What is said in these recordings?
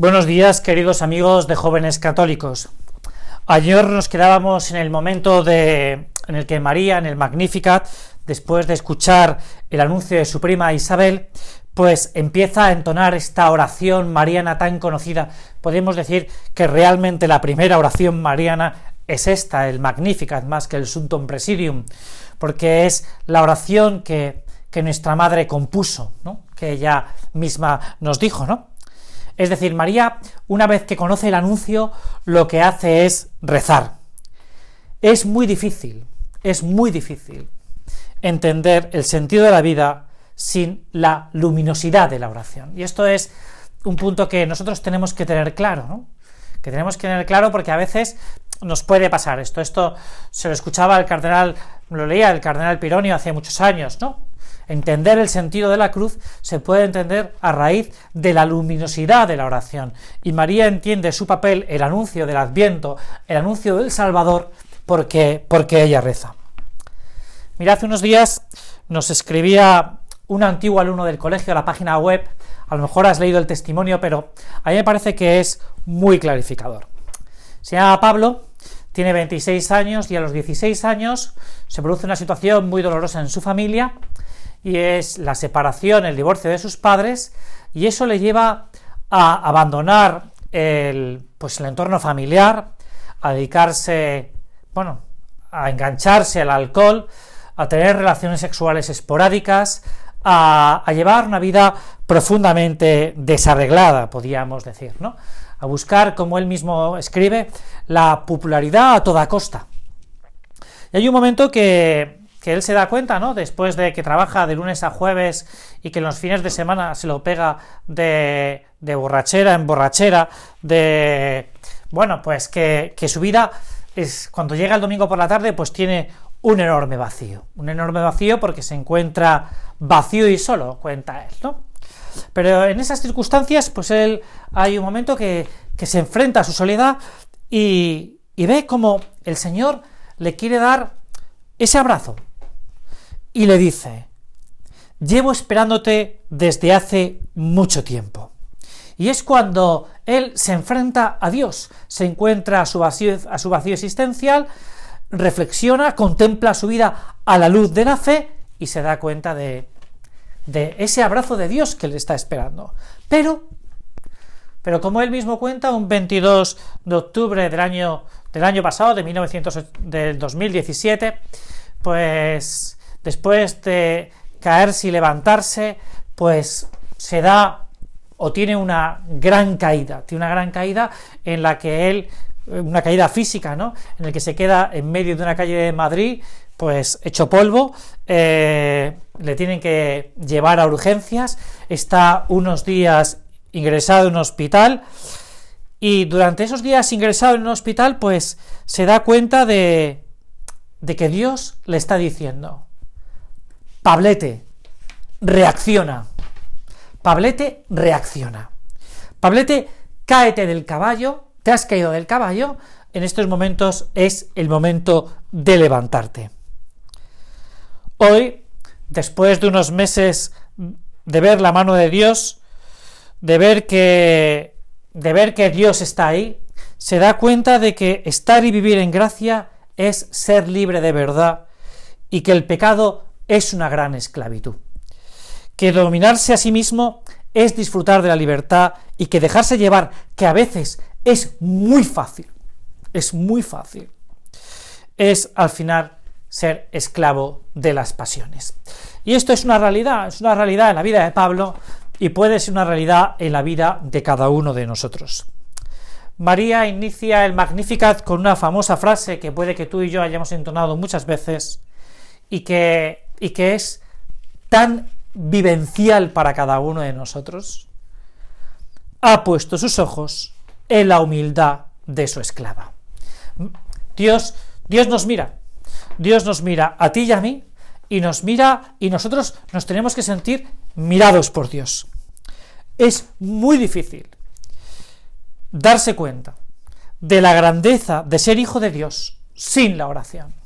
Buenos días, queridos amigos de jóvenes católicos. Ayer nos quedábamos en el momento de, en el que María, en el Magnificat, después de escuchar el anuncio de su prima Isabel, pues empieza a entonar esta oración mariana tan conocida. Podemos decir que realmente la primera oración mariana es esta, el Magnificat, más que el Suntum Presidium, porque es la oración que, que nuestra madre compuso, ¿no? que ella misma nos dijo, ¿no? Es decir, María, una vez que conoce el anuncio, lo que hace es rezar. Es muy difícil, es muy difícil entender el sentido de la vida sin la luminosidad de la oración. Y esto es un punto que nosotros tenemos que tener claro, ¿no? Que tenemos que tener claro porque a veces nos puede pasar esto. Esto se lo escuchaba el cardenal, lo leía el cardenal Pironio hace muchos años, ¿no? Entender el sentido de la cruz se puede entender a raíz de la luminosidad de la oración. Y María entiende su papel, el anuncio del Adviento, el anuncio del Salvador, porque, porque ella reza. Mira, hace unos días nos escribía un antiguo alumno del colegio a la página web, a lo mejor has leído el testimonio, pero a mí me parece que es muy clarificador. Se llama Pablo, tiene 26 años y a los 16 años se produce una situación muy dolorosa en su familia y es la separación, el divorcio de sus padres, y eso le lleva a abandonar el, pues, el entorno familiar, a dedicarse, bueno, a engancharse al alcohol, a tener relaciones sexuales esporádicas, a, llevar una vida profundamente desarreglada, podríamos decir, ¿no? A buscar, como él mismo escribe, la popularidad a toda costa. Y hay un momento que, que él se da cuenta, ¿no? Después de que trabaja de lunes a jueves y que en los fines de semana se lo pega de, borrachera en borrachera, de... Bueno, pues que, su vida es, cuando llega el domingo por la tarde, pues tiene un enorme vacío. Un enorme vacío porque se encuentra vacío y solo, cuenta él, ¿no? Pero en esas circunstancias, pues él hay un momento que, se enfrenta a su soledad y, ve como el Señor le quiere dar ese abrazo, y le dice, llevo esperándote desde hace mucho tiempo. Y es cuando él se enfrenta a Dios, se encuentra a su vacío, a su vacío existencial, reflexiona, contempla su vida a la luz de la fe y se da cuenta de, de ese abrazo de Dios que le está esperando. Pero, pero como él mismo cuenta, un 22 de octubre del año, del año pasado, de 1900, del 2017, pues después de caerse y levantarse, pues se da o tiene una gran caída, tiene una gran caída en la que él, una caída física, ¿no? En el que se queda en medio de una calle de Madrid, pues hecho polvo, eh, le tienen que llevar a urgencias, está unos días ingresado en un hospital y durante esos días ingresado en un hospital, pues se da cuenta de que Dios le está diciendo, Pablete reacciona. Pablete reacciona. Pablete, cáete del caballo, te has caído del caballo, en estos momentos es el momento de levantarte. Hoy, después de unos meses de ver la mano de Dios, de ver que de ver que Dios está ahí, se da cuenta de que estar y vivir en gracia es ser libre de verdad y que el pecado es una gran esclavitud. Que dominarse a sí mismo es disfrutar de la libertad y que dejarse llevar, que a veces es muy fácil, es muy fácil, es al final ser esclavo de las pasiones. Y esto es una realidad, es una realidad en la vida de Pablo y puede ser una realidad en la vida de cada uno de nosotros. María inicia el Magnificat con una famosa frase que puede que tú y yo hayamos entonado muchas veces y que y que es tan vivencial para cada uno de nosotros, ha puesto sus ojos en la humildad de su esclava. Dios, Dios nos mira, Dios nos mira a ti y a mí, y nos mira y nosotros nos tenemos que sentir mirados por Dios. Es muy difícil darse cuenta de la grandeza de ser hijo de Dios sin la oración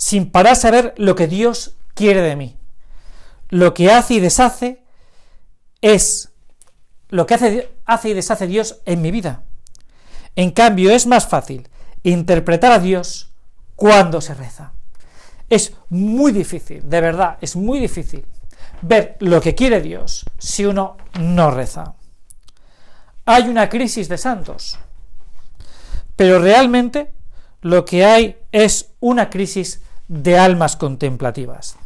sin parar saber lo que Dios quiere de mí. Lo que hace y deshace es lo que hace, hace y deshace Dios en mi vida. En cambio, es más fácil interpretar a Dios cuando se reza. Es muy difícil, de verdad, es muy difícil ver lo que quiere Dios si uno no reza. Hay una crisis de santos, pero realmente lo que hay es una crisis de almas contemplativas.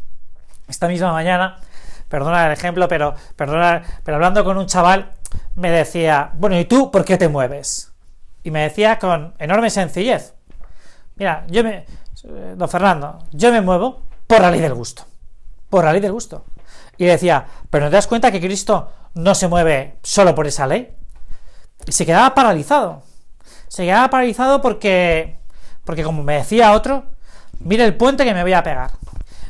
Esta misma mañana, perdona el ejemplo, pero, perdona, pero hablando con un chaval, me decía, bueno, ¿y tú por qué te mueves? Y me decía con enorme sencillez, mira, yo me, don Fernando, yo me muevo por la ley del gusto, por la ley del gusto. Y decía, pero ¿no te das cuenta que Cristo no se mueve solo por esa ley? Y se quedaba paralizado. Se quedaba paralizado porque, porque como me decía otro, mire el puente que me voy a pegar.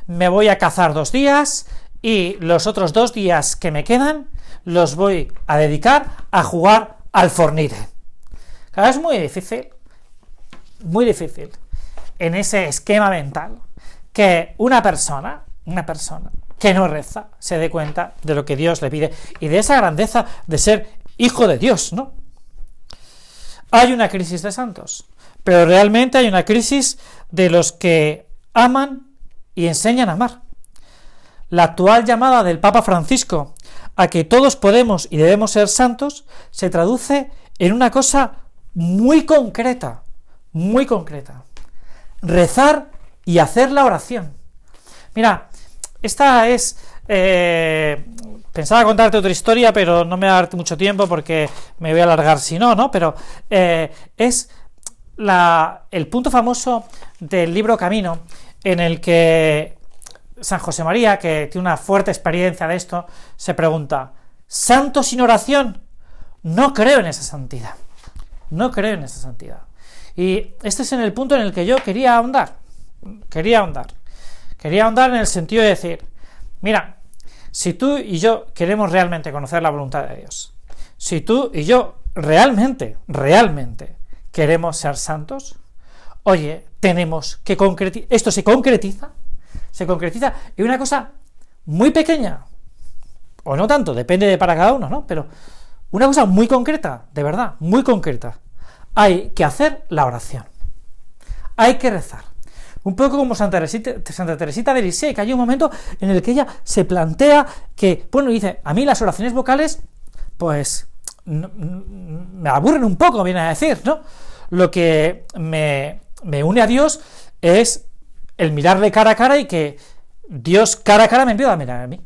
Me voy a cazar dos días y los otros dos días que me quedan los voy a dedicar a jugar al fornite. Claro, es muy difícil, muy difícil, en ese esquema mental, que una persona, una persona que no reza, se dé cuenta de lo que Dios le pide y de esa grandeza de ser hijo de Dios, ¿no? Hay una crisis de santos, pero realmente hay una crisis de los que aman y enseñan a amar. La actual llamada del Papa Francisco a que todos podemos y debemos ser santos se traduce en una cosa muy concreta, muy concreta. Rezar y hacer la oración. Mira, esta es... Eh, pensaba contarte otra historia, pero no me va a dar mucho tiempo porque me voy a alargar si no, ¿no? Pero eh, es el punto famoso del libro Camino, en el que San José María, que tiene una fuerte experiencia de esto, se pregunta, ¿santo sin oración? No creo en esa santidad. No creo en esa santidad. Y este es en el punto en el que yo quería ahondar. Quería ahondar. Quería ahondar en el sentido de decir, mira, si tú y yo queremos realmente conocer la voluntad de Dios, si tú y yo realmente, realmente queremos ser santos, oye, tenemos que concretizar, esto se concretiza, se concretiza en una cosa muy pequeña, o no tanto, depende de para cada uno, ¿no? Pero una cosa muy concreta, de verdad, muy concreta. Hay que hacer la oración. Hay que rezar. Un poco como Santa Teresita, Santa de Lisieux, que hay un momento en el que ella se plantea que, bueno, dice, a mí las oraciones vocales, pues, me aburren un poco, viene a decir, ¿no? Lo que me, me une a Dios es el mirarle cara a cara y que Dios cara a cara me empieza a mirar a mí.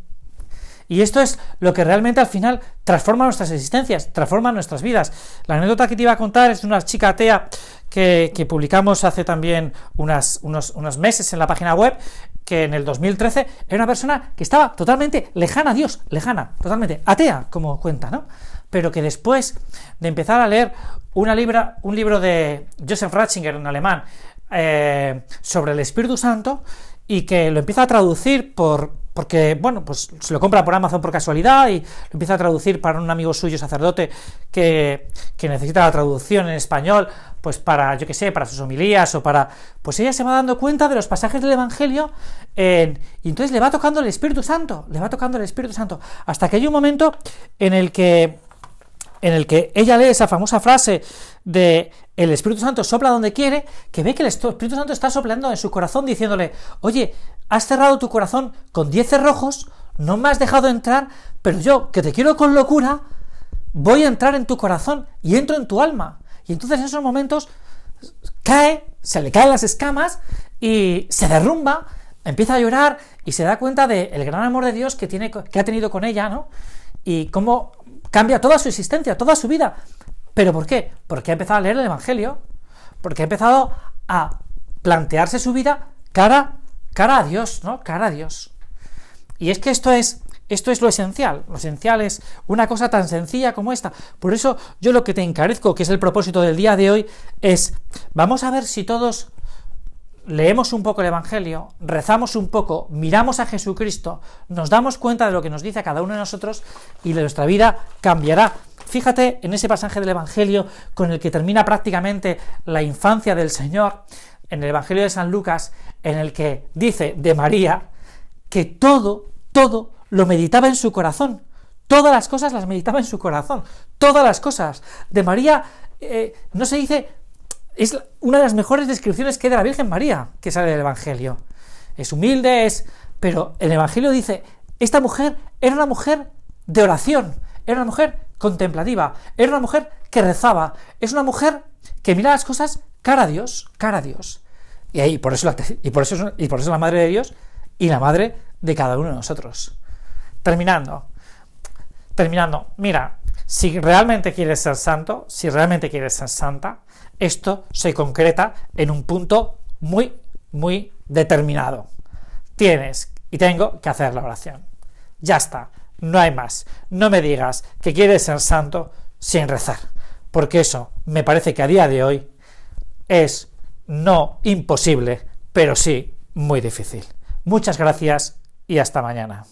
Y esto es lo que realmente al final transforma nuestras existencias, transforma nuestras vidas. La anécdota que te iba a contar es de una chica atea que, publicamos hace también unos, unos meses en la página web, que en el 2013 era una persona que estaba totalmente lejana a Dios, lejana, totalmente atea, como cuenta, ¿no? Pero que después de empezar a leer una libra, un libro de Joseph Ratzinger en alemán eh, sobre el Espíritu Santo y que lo empieza a traducir por, porque, bueno, pues se lo compra por Amazon por casualidad y lo empieza a traducir para un amigo suyo sacerdote que, necesita la traducción en español, pues para, yo qué sé, para sus homilías o para... Pues ella se va dando cuenta de los pasajes del Evangelio y entonces le va tocando el Espíritu Santo, le va tocando el Espíritu Santo, hasta que hay un momento en el que en el que ella lee esa famosa frase de el Espíritu Santo sopla donde quiere, que ve que el Espíritu Santo está soplando en su corazón diciéndole, oye, has cerrado tu corazón con diez cerrojos, no me has dejado entrar, pero yo, que te quiero con locura, voy a entrar en tu corazón y entro en tu alma. Y entonces en esos momentos cae, se le caen las escamas y se derrumba, empieza a llorar y se da cuenta del gran amor de Dios que, tiene, que ha tenido con ella, ¿no? Y cómo cambia toda su existencia, toda su vida. ¿Pero por qué? Porque ha empezado a leer el Evangelio, porque ha empezado a plantearse su vida cara, cara a Dios, ¿no? Cara a Dios. Y es que esto es, esto es lo esencial. Lo esencial es una cosa tan sencilla como esta. Por eso yo lo que te encarezco, que es el propósito del día de hoy, es vamos a ver si todos leemos un poco el Evangelio, rezamos un poco, miramos a Jesucristo, nos damos cuenta de lo que nos dice a cada uno de nosotros y nuestra vida cambiará. Fíjate en ese pasaje del Evangelio con el que termina prácticamente la infancia del Señor, en el Evangelio de San Lucas, en el que dice de María que todo, todo lo meditaba en su corazón, Todas las cosas las meditaba en su corazón. Todas las cosas. De María eh, no se dice... Es una de las mejores descripciones que hay de la Virgen María que sale del Evangelio. Es humilde, es... Pero el Evangelio dice, esta mujer era una mujer de oración, era una mujer contemplativa, era una mujer que rezaba, es una mujer que mira las cosas cara a Dios, cara a Dios. Y ahí, por eso, la, y por eso, y por eso la madre de Dios y la madre de cada uno de nosotros. Terminando, terminando, mira, si realmente quieres ser santo, si realmente quieres ser santa, esto se concreta en un punto muy, muy determinado. Tienes y tengo que hacer la oración. Ya está, no hay más. No me digas que quieres ser santo sin rezar, porque eso me parece que a día de hoy es no imposible, pero sí muy difícil. Muchas gracias y hasta mañana.